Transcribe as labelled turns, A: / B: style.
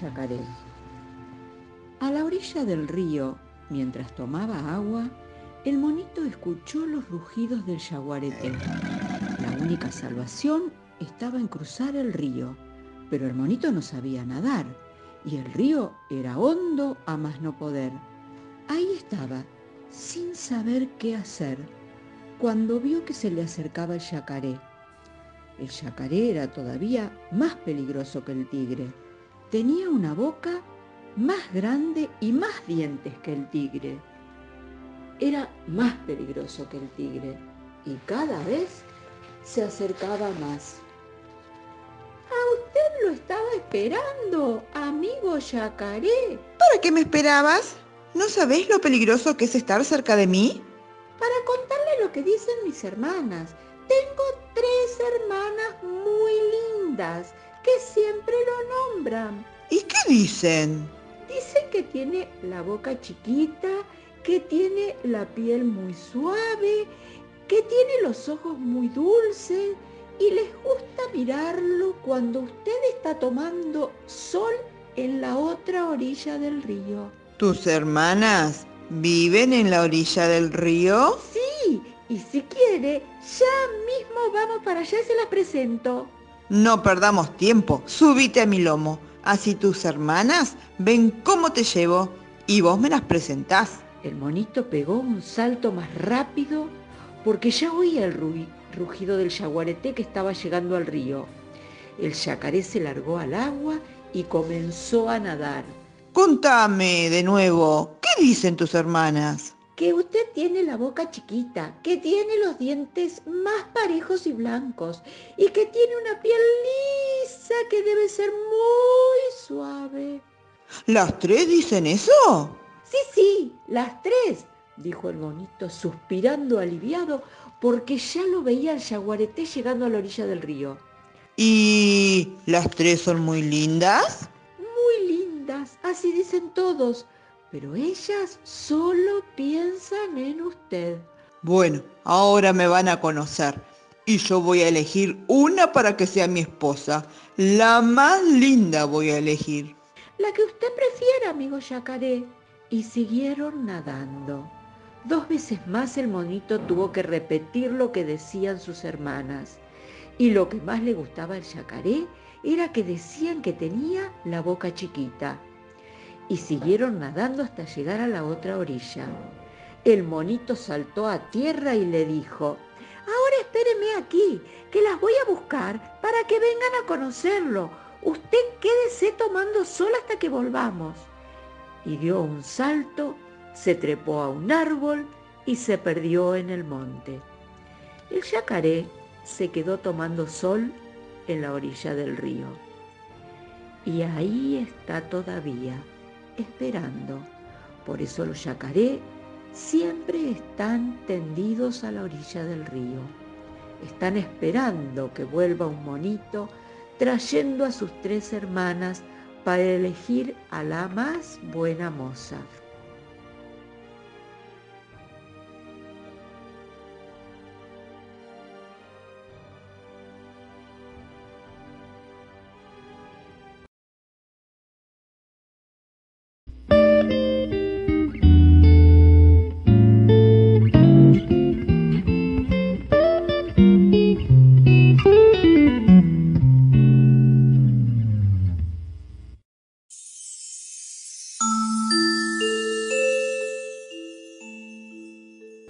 A: Yacaré. A la orilla del río, mientras tomaba agua, el monito escuchó los rugidos del yaguareté. La única salvación estaba en cruzar el río, pero el monito no sabía nadar y el río era hondo a más no poder. Ahí estaba, sin saber qué hacer, cuando vio que se le acercaba el yacaré. El yacaré era todavía más peligroso que el tigre tenía una boca más grande y más dientes que el tigre. Era más peligroso que el tigre y cada vez se acercaba más. A usted lo estaba esperando, amigo yacaré.
B: ¿Para qué me esperabas? ¿No sabés lo peligroso que es estar cerca de mí?
A: Para contarle lo que dicen mis hermanas. Tengo tres hermanas muy lindas que siempre lo nombran.
B: ¿Y qué dicen?
A: Dicen que tiene la boca chiquita, que tiene la piel muy suave, que tiene los ojos muy dulces y les gusta mirarlo cuando usted está tomando sol en la otra orilla del río.
B: ¿Tus hermanas viven en la orilla del río?
A: Sí, y si quiere, ya mismo vamos para allá y se las presento.
B: No perdamos tiempo, subite a mi lomo, así tus hermanas ven cómo te llevo y vos me las presentás.
A: El monito pegó un salto más rápido porque ya oía el rugido del yaguareté que estaba llegando al río. El yacaré se largó al agua y comenzó a nadar.
B: Contame de nuevo, ¿qué dicen tus hermanas?
A: Que usted tiene la boca chiquita, que tiene los dientes más parejos y blancos y que tiene una piel lisa que debe ser muy suave.
B: ¿Las tres dicen eso?
A: Sí, sí, las tres, dijo el monito, suspirando aliviado porque ya lo veía el yaguareté llegando a la orilla del río.
B: ¿Y las tres son muy lindas?
A: Muy lindas, así dicen todos, pero ellas solo piensan en usted.
B: Bueno, ahora me van a conocer y yo voy a elegir una para que sea mi esposa. La más linda voy a elegir.
A: La que usted prefiera, amigo yacaré. Y siguieron nadando. Dos veces más el monito tuvo que repetir lo que decían sus hermanas. Y lo que más le gustaba al yacaré era que decían que tenía la boca chiquita y siguieron nadando hasta llegar a la otra orilla. El monito saltó a tierra y le dijo, ahora espéreme aquí, que las voy a buscar para que vengan a conocerlo. Usted quédese tomando sol hasta que volvamos. Y dio un salto, se trepó a un árbol y se perdió en el monte. El yacaré se quedó tomando sol en la orilla del río. Y ahí está todavía esperando. Por eso los yacaré siempre están tendidos a la orilla del río. Están esperando que vuelva un monito trayendo a sus tres hermanas para elegir a la más buena moza.